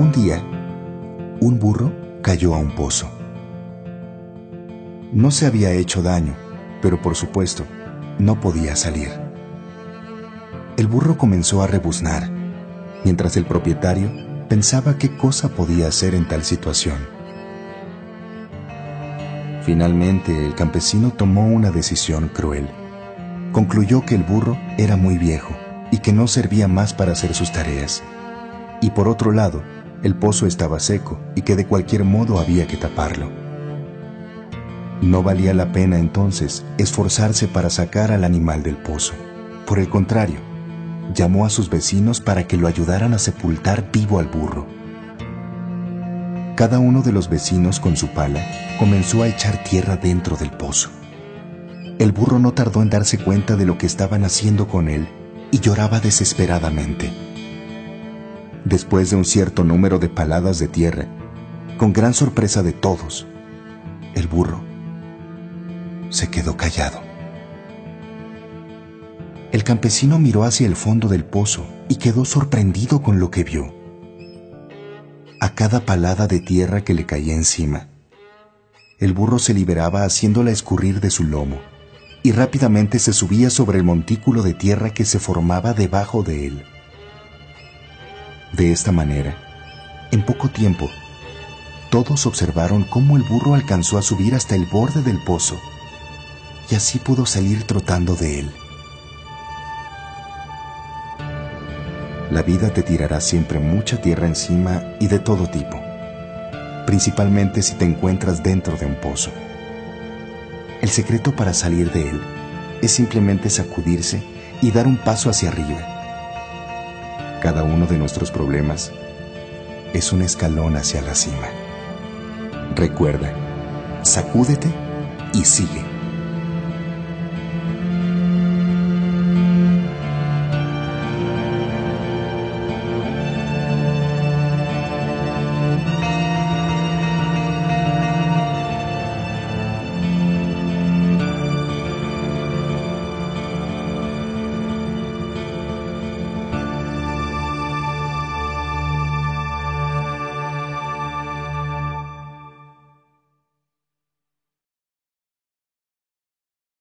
Un día, un burro cayó a un pozo. No se había hecho daño, pero por supuesto, no podía salir. El burro comenzó a rebuznar, mientras el propietario pensaba qué cosa podía hacer en tal situación. Finalmente, el campesino tomó una decisión cruel. Concluyó que el burro era muy viejo y que no servía más para hacer sus tareas. Y por otro lado, el pozo estaba seco y que de cualquier modo había que taparlo. No valía la pena entonces esforzarse para sacar al animal del pozo. Por el contrario, llamó a sus vecinos para que lo ayudaran a sepultar vivo al burro. Cada uno de los vecinos con su pala comenzó a echar tierra dentro del pozo. El burro no tardó en darse cuenta de lo que estaban haciendo con él y lloraba desesperadamente. Después de un cierto número de paladas de tierra, con gran sorpresa de todos, el burro se quedó callado. El campesino miró hacia el fondo del pozo y quedó sorprendido con lo que vio. A cada palada de tierra que le caía encima, el burro se liberaba haciéndola escurrir de su lomo y rápidamente se subía sobre el montículo de tierra que se formaba debajo de él. De esta manera, en poco tiempo, todos observaron cómo el burro alcanzó a subir hasta el borde del pozo y así pudo salir trotando de él. La vida te tirará siempre mucha tierra encima y de todo tipo, principalmente si te encuentras dentro de un pozo. El secreto para salir de él es simplemente sacudirse y dar un paso hacia arriba. Cada uno de nuestros problemas es un escalón hacia la cima. Recuerda, sacúdete y sigue.